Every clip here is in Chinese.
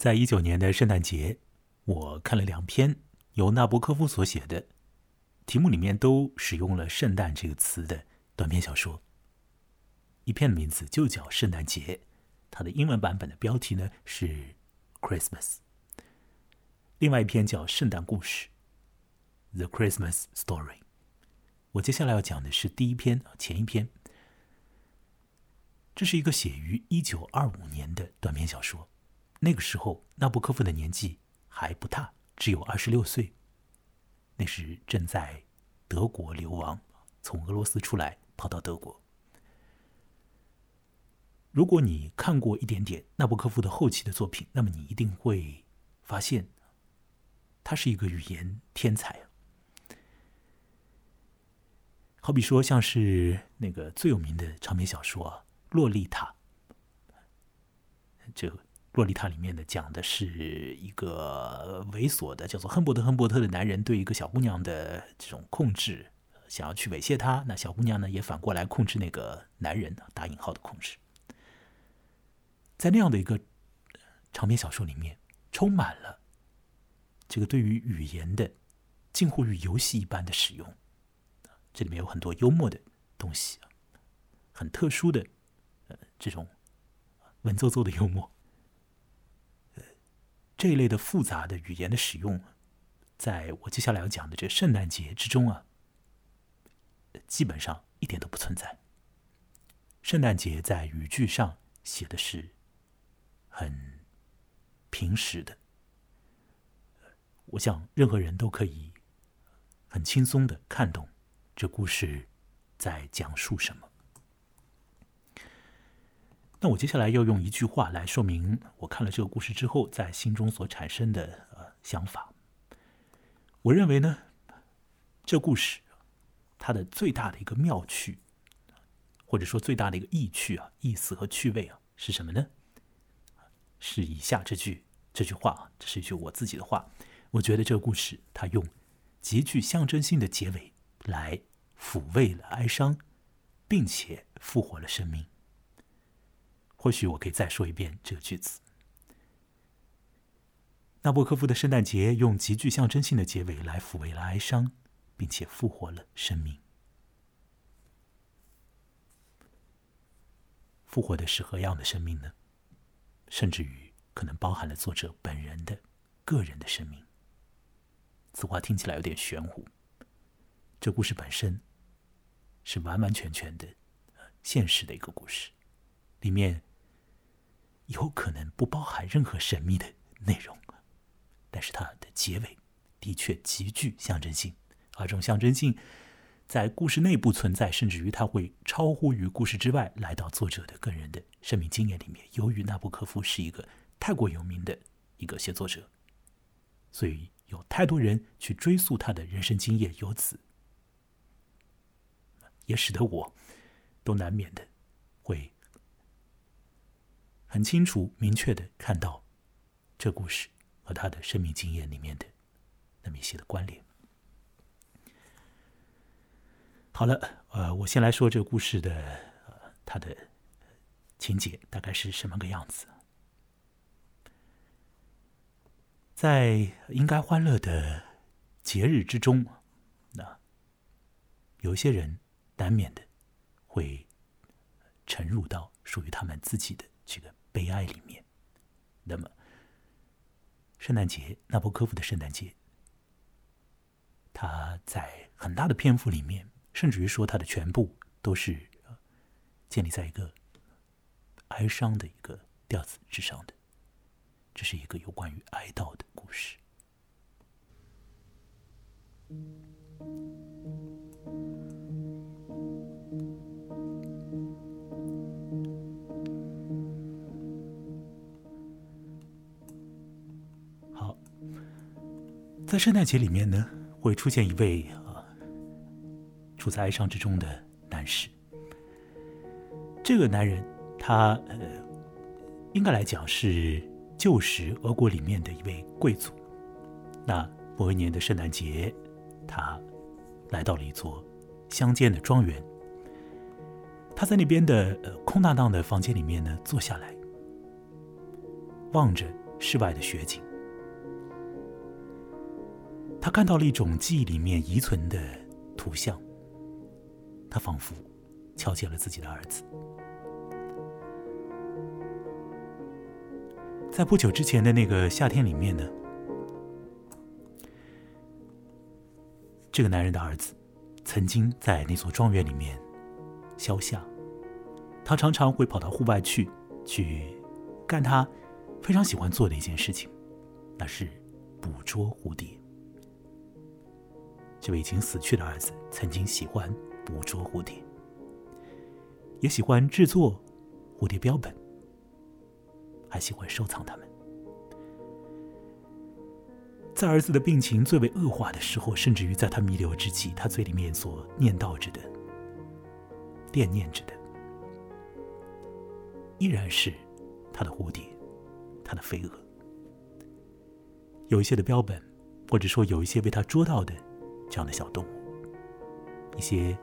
在一九年的圣诞节，我看了两篇由纳博科夫所写的，题目里面都使用了“圣诞”这个词的短篇小说。一篇的名字就叫《圣诞节》，它的英文版本的标题呢是 “Christmas”。另外一篇叫《圣诞故事》（The Christmas Story）。我接下来要讲的是第一篇，前一篇。这是一个写于一九二五年的短篇小说。那个时候，纳博科夫的年纪还不大，只有二十六岁。那时正在德国流亡，从俄罗斯出来，跑到德国。如果你看过一点点纳博科夫的后期的作品，那么你一定会发现，他是一个语言天才。好比说，像是那个最有名的长篇小说《洛丽塔》，这。洛丽塔里面的讲的是一个猥琐的叫做亨伯特·亨伯特的男人对一个小姑娘的这种控制，想要去猥亵她。那小姑娘呢，也反过来控制那个男人，打引号的控制。在那样的一个长篇小说里面，充满了这个对于语言的近乎于游戏一般的使用。这里面有很多幽默的东西，很特殊的呃这种文绉绉的幽默。这一类的复杂的语言的使用，在我接下来要讲的这圣诞节之中啊，基本上一点都不存在。圣诞节在语句上写的是很平实的，我想任何人都可以很轻松的看懂这故事在讲述什么。那我接下来要用一句话来说明我看了这个故事之后在心中所产生的呃想法。我认为呢，这故事它的最大的一个妙趣，或者说最大的一个意趣啊，意思和趣味啊，是什么呢？是以下这句这句话啊，这是一句我自己的话。我觉得这个故事它用极具象征性的结尾来抚慰了哀伤，并且复活了生命。或许我可以再说一遍这个句子。纳博科夫的圣诞节用极具象征性的结尾来抚慰了哀伤，并且复活了生命。复活的是何样的生命呢？甚至于可能包含了作者本人的个人的生命。此话听起来有点玄乎。这故事本身是完完全全的现实的一个故事，里面。有可能不包含任何神秘的内容，但是它的结尾的确极具象征性，而这种象征性在故事内部存在，甚至于它会超乎于故事之外，来到作者的个人的生命经验里面。由于纳布科夫是一个太过有名的一个写作者，所以有太多人去追溯他的人生经验，由此也使得我都难免的会。很清楚、明确的看到这故事和他的生命经验里面的那么一些的关联。好了，呃，我先来说这个故事的呃，它的情节大概是什么个样子。在应该欢乐的节日之中，那有一些人难免的会沉入到属于他们自己的这个。悲哀里面，那么，圣诞节，纳博科夫的圣诞节，他在很大的篇幅里面，甚至于说他的全部都是建立在一个哀伤的一个调子之上的，这是一个有关于哀悼的故事。在圣诞节里面呢，会出现一位啊，处在哀伤之中的男士。这个男人，他呃，应该来讲是旧时俄国里面的一位贵族。那某一年的圣诞节，他来到了一座乡间的庄园。他在那边的呃空荡荡的房间里面呢，坐下来，望着室外的雪景。他看到了一种记忆里面遗存的图像，他仿佛瞧见了自己的儿子。在不久之前的那个夏天里面呢，这个男人的儿子曾经在那座庄园里面消夏。他常常会跑到户外去，去干他非常喜欢做的一件事情，那是捕捉蝴蝶。这位已经死去的儿子曾经喜欢捕捉蝴蝶，也喜欢制作蝴蝶标本，还喜欢收藏它们。在儿子的病情最为恶化的时候，甚至于在他弥留之际，他嘴里面所念叨着的、惦念着的。依然是他的蝴蝶，他的飞蛾，有一些的标本，或者说有一些被他捉到的这样的小动物，一些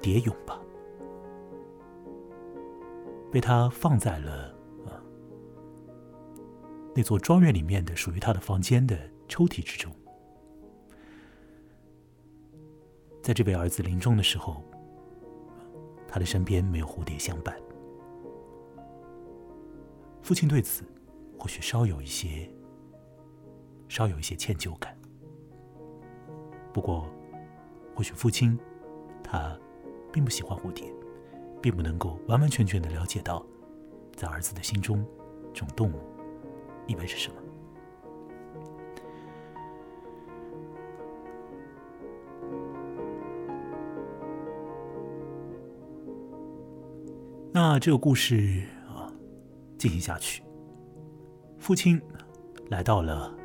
蝶蛹吧，被他放在了啊那座庄园里面的属于他的房间的抽屉之中。在这位儿子临终的时候，他的身边没有蝴蝶相伴。父亲对此或许稍有一些、稍有一些歉疚感。不过，或许父亲他并不喜欢蝴蝶，并不能够完完全全的了解到，在儿子的心中，这种动物意味着什么。那这个故事啊。进行下去，父亲来到了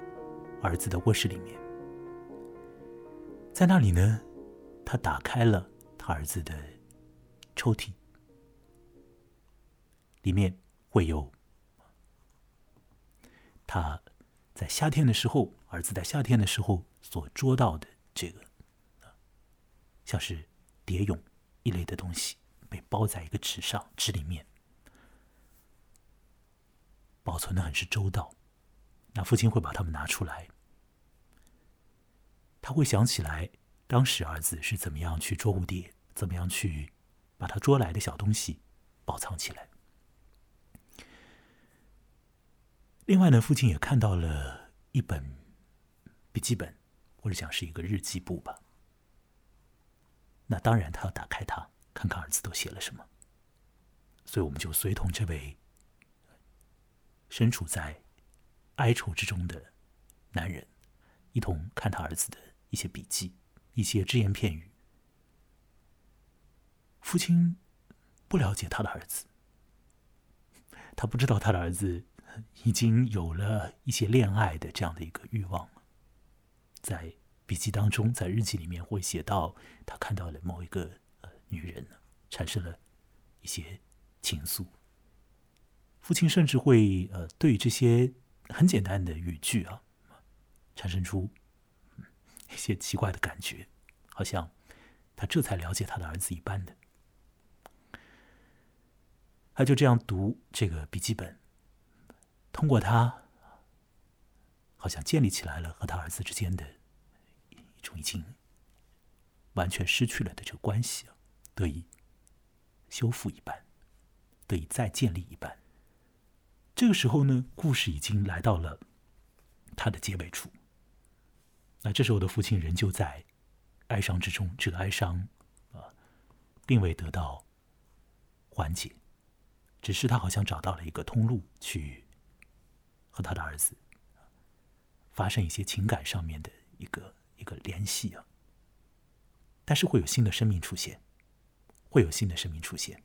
儿子的卧室里面，在那里呢，他打开了他儿子的抽屉，里面会有他在夏天的时候，儿子在夏天的时候所捉到的这个，像是蝶蛹一类的东西，被包在一个纸上，纸里面。保存的很是周到，那父亲会把它们拿出来，他会想起来当时儿子是怎么样去捉蝴蝶，怎么样去把他捉来的小东西保藏起来。另外呢，父亲也看到了一本笔记本，或者讲是一个日记簿吧。那当然，他要打开它，看看儿子都写了什么。所以，我们就随同这位。身处在哀愁之中的男人，一同看他儿子的一些笔记、一些只言片语。父亲不了解他的儿子，他不知道他的儿子已经有了一些恋爱的这样的一个欲望在笔记当中，在日记里面会写到，他看到了某一个呃女人，产生了一些情愫。父亲甚至会呃，对这些很简单的语句啊，产生出一些奇怪的感觉，好像他这才了解他的儿子一般的。他就这样读这个笔记本，通过他，好像建立起来了和他儿子之间的一种已经完全失去了的这个关系啊，得以修复一般，得以再建立一般。这个时候呢，故事已经来到了他的结尾处。那这时候我的父亲仍旧在哀伤之中，这个哀伤啊，并未得到缓解，只是他好像找到了一个通路，去和他的儿子发生一些情感上面的一个一个联系啊。但是会有新的生命出现，会有新的生命出现。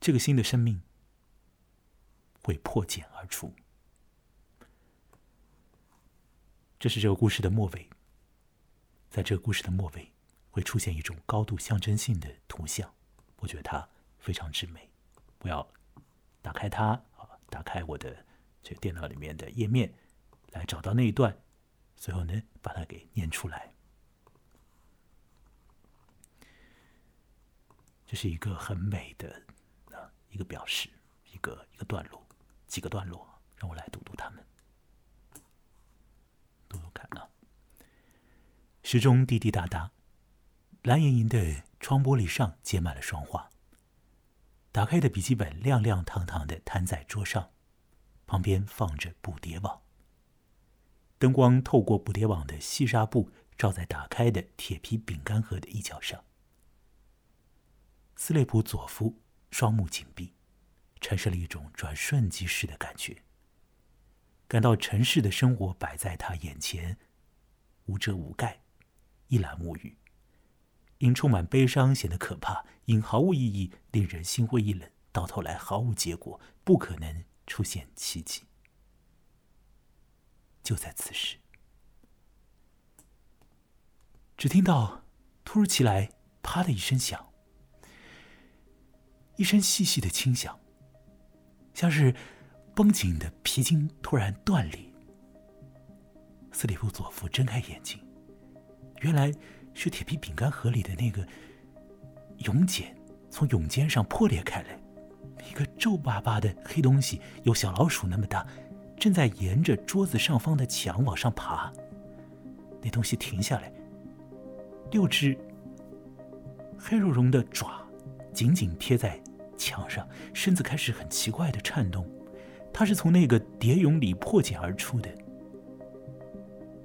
这个新的生命会破茧而出，这是这个故事的末尾。在这个故事的末尾，会出现一种高度象征性的图像，我觉得它非常之美。我要打开它啊，打开我的这个电脑里面的页面，来找到那一段，最后呢，把它给念出来。这是一个很美的啊。一个表示，一个一个段落，几个段落，让我来读读它们。读读看啊，时钟滴滴答答，蓝莹莹的窗玻璃上结满了霜花。打开的笔记本亮亮堂堂的摊在桌上，旁边放着捕蝶网。灯光透过捕蝶网的细纱布，照在打开的铁皮饼干盒的一角上。斯雷普佐夫双目紧闭，产生了一种转瞬即逝的感觉。感到尘世的生活摆在他眼前，无遮无盖，一览无余。因充满悲伤显得可怕，因毫无意义令人心灰意冷，到头来毫无结果，不可能出现奇迹。就在此时，只听到突如其来“啪”的一声响，一声细细的轻响，像是绷紧的皮筋突然断裂。斯里夫佐夫睁开眼睛，原来是铁皮饼干盒里的那个蛹茧从蛹尖上破裂开来，一个皱巴巴的黑东西，有小老鼠那么大。正在沿着桌子上方的墙往上爬，那东西停下来，六只黑茸茸的爪紧紧贴在墙上，身子开始很奇怪的颤动。它是从那个蝶蛹里破茧而出的，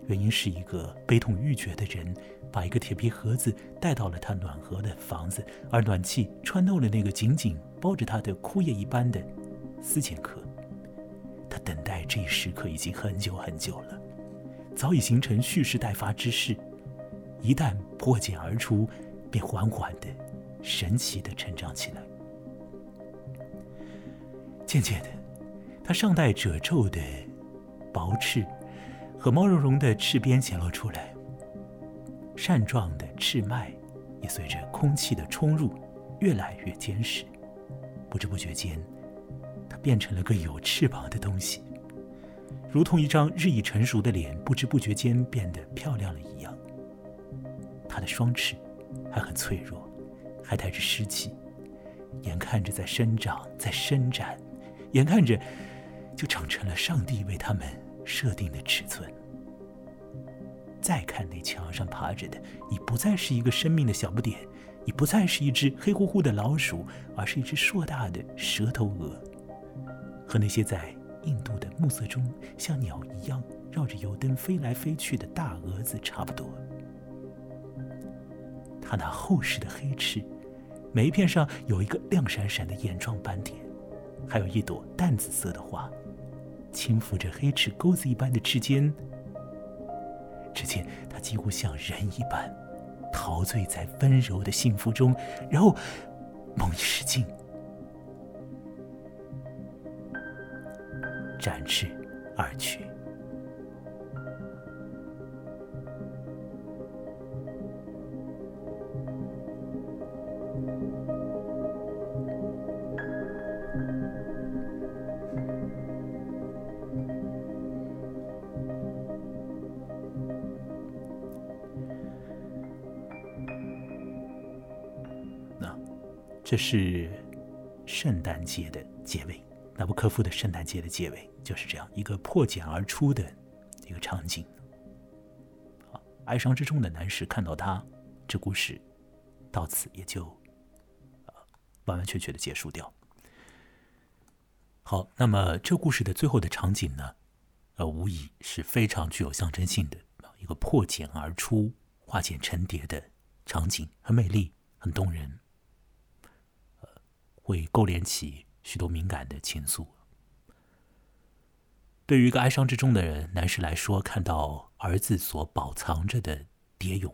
原因是一个悲痛欲绝的人把一个铁皮盒子带到了他暖和的房子，而暖气穿透了那个紧紧包着他的枯叶一般的丝茧壳。他等待这一时刻已经很久很久了，早已形成蓄势待发之势。一旦破茧而出，便缓缓的、神奇的成长起来。渐渐的，它上带褶皱的薄翅和毛茸茸的翅边显露出来，扇状的翅脉也随着空气的冲入越来越坚实。不知不觉间。它变成了个有翅膀的东西，如同一张日益成熟的脸，不知不觉间变得漂亮了一样。它的双翅还很脆弱，还带着湿气，眼看着在生长，在伸展，眼看着就长成了上帝为他们设定的尺寸。再看那墙上爬着的，已不再是一个生命的小不点，已不再是一只黑乎乎的老鼠，而是一只硕大的蛇头蛾。和那些在印度的暮色中像鸟一样绕着油灯飞来飞去的大蛾子差不多。它那厚实的黑翅，每一片上有一个亮闪闪的眼状斑点，还有一朵淡紫色的花，轻抚着黑齿钩子一般的翅尖。只见它几乎像人一般，陶醉在温柔的幸福中，然后猛一使劲。展翅而去。这是圣诞节的结尾。纳布科夫的圣诞节的结尾就是这样一个破茧而出的一个场景。哀伤之中的男士看到他，这故事到此也就完完全全的结束掉。好，那么这故事的最后的场景呢，呃，无疑是非常具有象征性的一个破茧而出、化茧成蝶的场景，很美丽，很动人，会勾连起。许多敏感的情愫。对于一个哀伤之中的人，男士来说，看到儿子所保藏着的蝶蛹，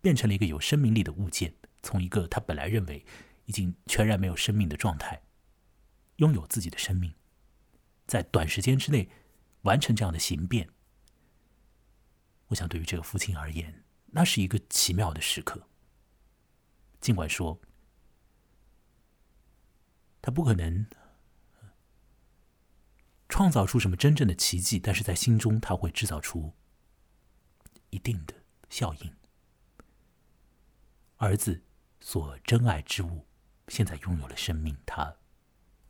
变成了一个有生命力的物件，从一个他本来认为已经全然没有生命的状态，拥有自己的生命，在短时间之内完成这样的形变，我想对于这个父亲而言，那是一个奇妙的时刻。尽管说。他不可能创造出什么真正的奇迹，但是在心中他会制造出一定的效应。儿子所珍爱之物，现在拥有了生命，他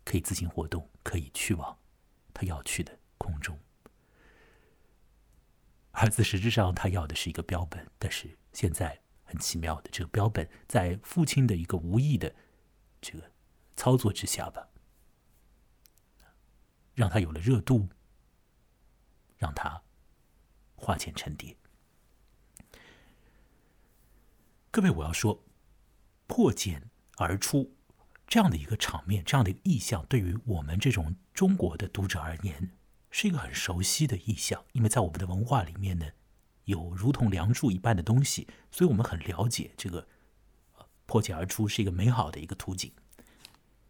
可以自行活动，可以去往他要去的空中。儿子实质上他要的是一个标本，但是现在很奇妙的，这个标本在父亲的一个无意的这个操作之下吧，让他有了热度，让他花钱成蝶。各位，我要说，破茧而出这样的一个场面，这样的一个意象，对于我们这种中国的读者而言。是一个很熟悉的意象，因为在我们的文化里面呢，有如同梁祝一般的东西，所以我们很了解这个破茧而出是一个美好的一个图景。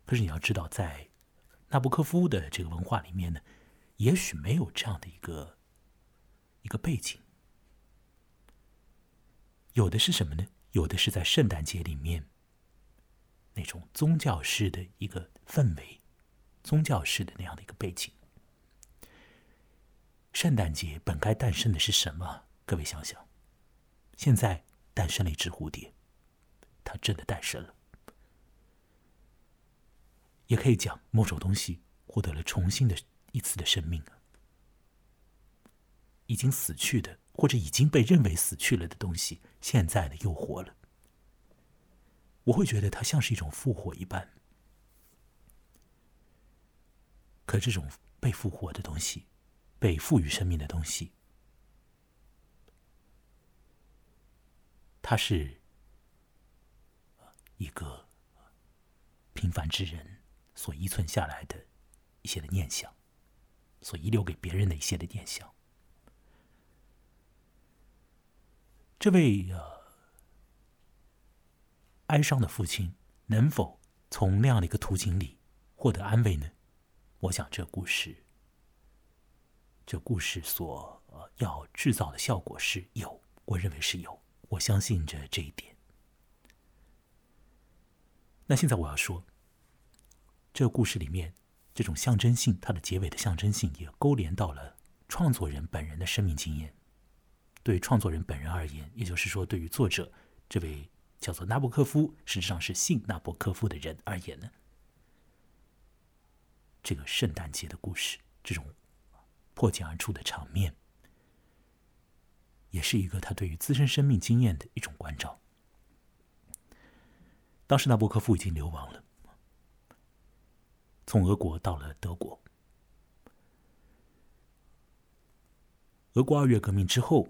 可是你要知道，在纳博科夫的这个文化里面呢，也许没有这样的一个一个背景，有的是什么呢？有的是在圣诞节里面那种宗教式的一个氛围，宗教式的那样的一个背景。圣诞节本该诞生的是什么？各位想想，现在诞生了一只蝴蝶，它真的诞生了。也可以讲某种东西获得了重新的一次的生命啊，已经死去的或者已经被认为死去了的东西，现在呢又活了。我会觉得它像是一种复活一般。可这种被复活的东西。被赋予生命的东西，它是一个平凡之人所遗存下来的一些的念想，所遗留给别人的一些的念想。这位呃哀伤的父亲能否从那样的一个途径里获得安慰呢？我想这故事。这故事所要制造的效果是有，我认为是有，我相信着这一点。那现在我要说，这个故事里面这种象征性，它的结尾的象征性也勾连到了创作人本人的生命经验。对创作人本人而言，也就是说，对于作者这位叫做纳博科夫，实际上是姓纳博科夫的人而言呢，这个圣诞节的故事，这种。破茧而出的场面，也是一个他对于自身生命经验的一种关照。当时纳博科夫已经流亡了，从俄国到了德国。俄国二月革命之后，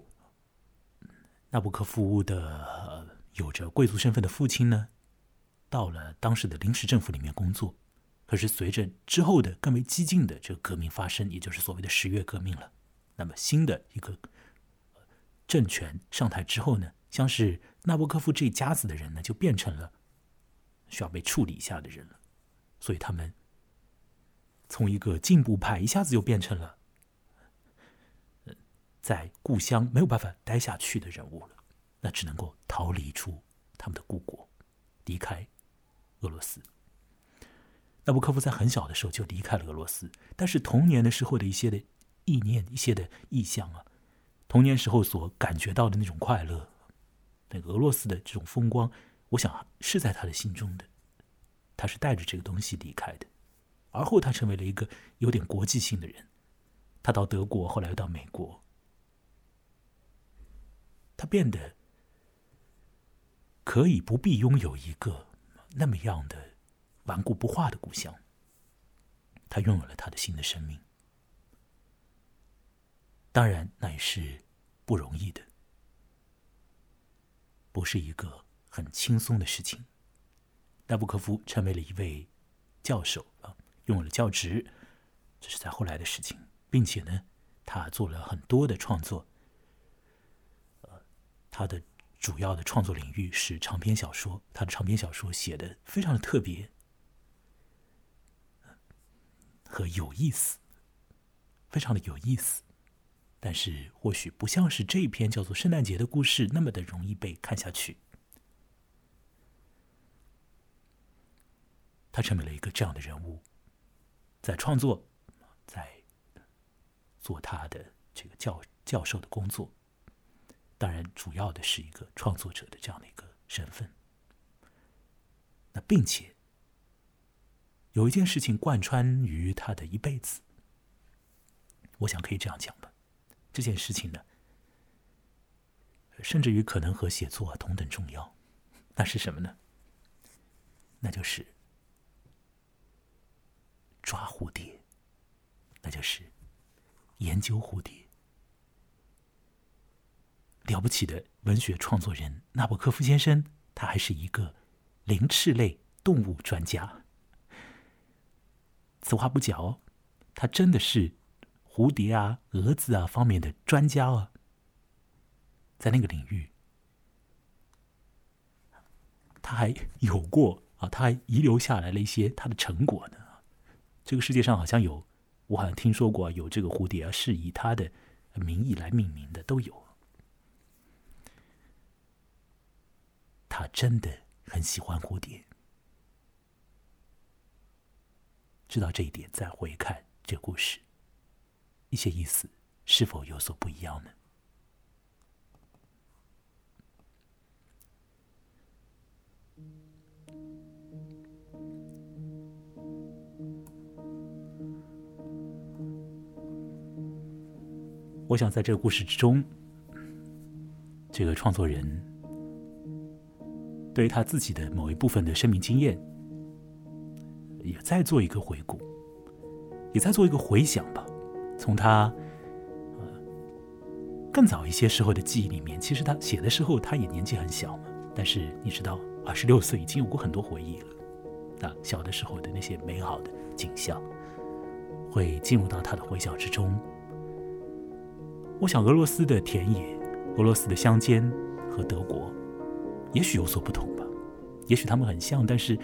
纳博科夫的有着贵族身份的父亲呢，到了当时的临时政府里面工作。可是，随着之后的更为激进的这个革命发生，也就是所谓的十月革命了，那么新的一个政权上台之后呢，像是纳博科夫这一家子的人呢，就变成了需要被处理一下的人了。所以，他们从一个进步派一下子就变成了在故乡没有办法待下去的人物了，那只能够逃离出他们的故国，离开俄罗斯。纳博科夫在很小的时候就离开了俄罗斯，但是童年的时候的一些的意念、一些的意象啊，童年时候所感觉到的那种快乐，那个俄罗斯的这种风光，我想是在他的心中的，他是带着这个东西离开的。而后他成为了一个有点国际性的人，他到德国，后来又到美国，他变得可以不必拥有一个那么样的。顽固不化的故乡，他拥有了他的新的生命。当然，那也是不容易的，不是一个很轻松的事情。纳布科夫成为了一位教授啊，拥有了教职，这是在后来的事情，并且呢，他做了很多的创作。呃，他的主要的创作领域是长篇小说，他的长篇小说写的非常的特别。和有意思，非常的有意思，但是或许不像是这一篇叫做《圣诞节的故事》那么的容易被看下去。他成为了一个这样的人物，在创作，在做他的这个教教授的工作，当然主要的是一个创作者的这样的一个身份。那并且。有一件事情贯穿于他的一辈子。我想可以这样讲吧，这件事情呢，甚至于可能和写作同等重要。那是什么呢？那就是抓蝴蝶，那就是研究蝴蝶。了不起的文学创作人纳博科夫先生，他还是一个灵翅类动物专家。此话不假哦，他真的是蝴蝶啊、蛾子啊方面的专家啊，在那个领域，他还有过啊，他还遗留下来了一些他的成果呢。这个世界上好像有，我好像听说过有这个蝴蝶啊，是以他的名义来命名的，都有。他真的很喜欢蝴蝶。知道这一点，再回看这故事，一些意思是否有所不一样呢？我想在这个故事之中，这个创作人对于他自己的某一部分的生命经验。也在做一个回顾，也在做一个回想吧。从他呃更早一些时候的记忆里面，其实他写的时候他也年纪很小嘛。但是你知道，二十六岁已经有过很多回忆了。那小的时候的那些美好的景象，会进入到他的回想之中。我想，俄罗斯的田野，俄罗斯的乡间和德国，也许有所不同吧。也许他们很像，但是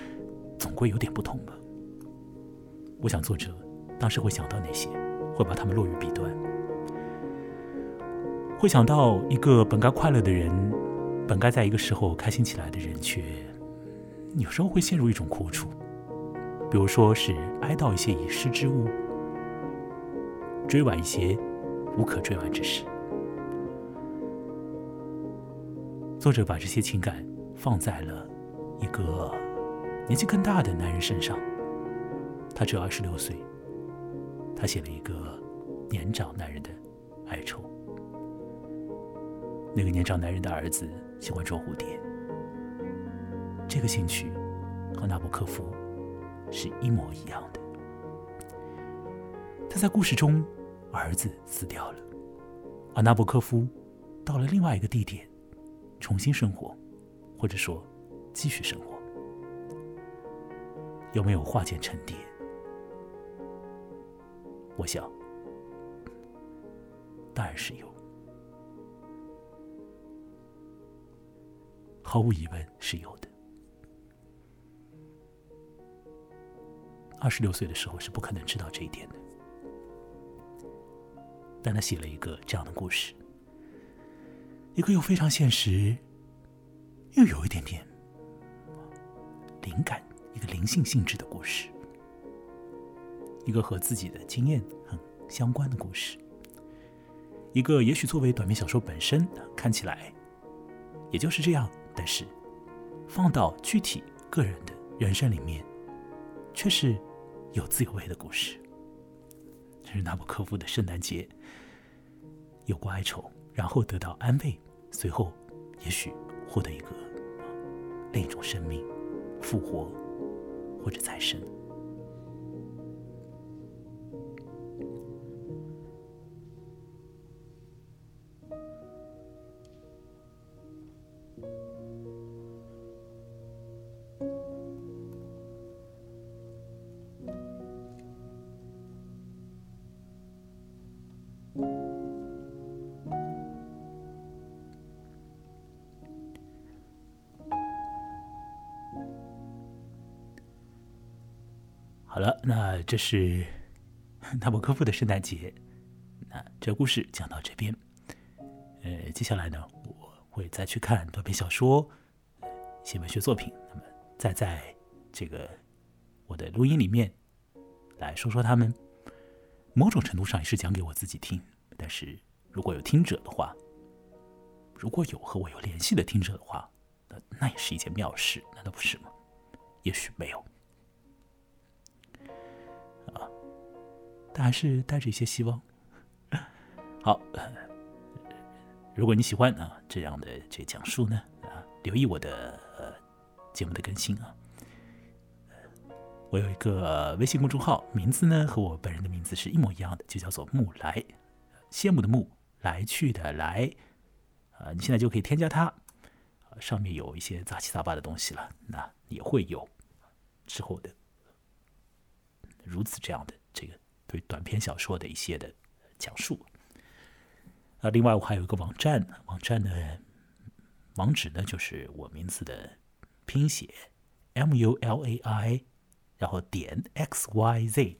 总归有点不同吧。我想，作者当时会想到那些，会把他们落于笔端，会想到一个本该快乐的人，本该在一个时候开心起来的人，却有时候会陷入一种苦楚，比如说是哀悼一些已失之物，追挽一些无可追问之事。作者把这些情感放在了一个年纪更大的男人身上。他只有二十六岁，他写了一个年长男人的哀愁。那个年长男人的儿子喜欢捉蝴蝶，这个兴趣和纳博科夫是一模一样的。他在故事中，儿子死掉了，而纳博科夫到了另外一个地点，重新生活，或者说继续生活。有没有化茧成蝶？我想，当然是有，毫无疑问是有的。二十六岁的时候是不可能知道这一点的，但他写了一个这样的故事，一个又非常现实，又有一点点灵感、一个灵性性质的故事。一个和自己的经验很相关的故事，一个也许作为短篇小说本身看起来也就是这样，但是放到具体个人的人生里面，却是有滋有味的故事。这是纳博科夫的圣诞节，有过哀愁，然后得到安慰，随后也许获得一个另一种生命复活或者再生。好了，那这是 纳博科夫的圣诞节。那这个故事讲到这边，呃，接下来呢，我会再去看短篇小说、写文学作品，那么再在这个我的录音里面来说说他们。某种程度上也是讲给我自己听，但是如果有听者的话，如果有和我有联系的听者的话，那那也是一件妙事，难道不是吗？也许没有。但还是带着一些希望。好，如果你喜欢啊这样的这讲述呢啊，留意我的呃节目的更新啊。我有一个微信公众号，名字呢和我本人的名字是一模一样的，就叫做木来，羡慕的慕，来去的来，啊，你现在就可以添加它，上面有一些杂七杂八的东西了，那也会有之后的如此这样的这个短篇小说的一些的讲述。啊，另外我还有一个网站，网站的网址呢就是我名字的拼写 M U L A I。然后点 x y z，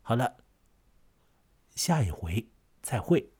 好了，下一回再会。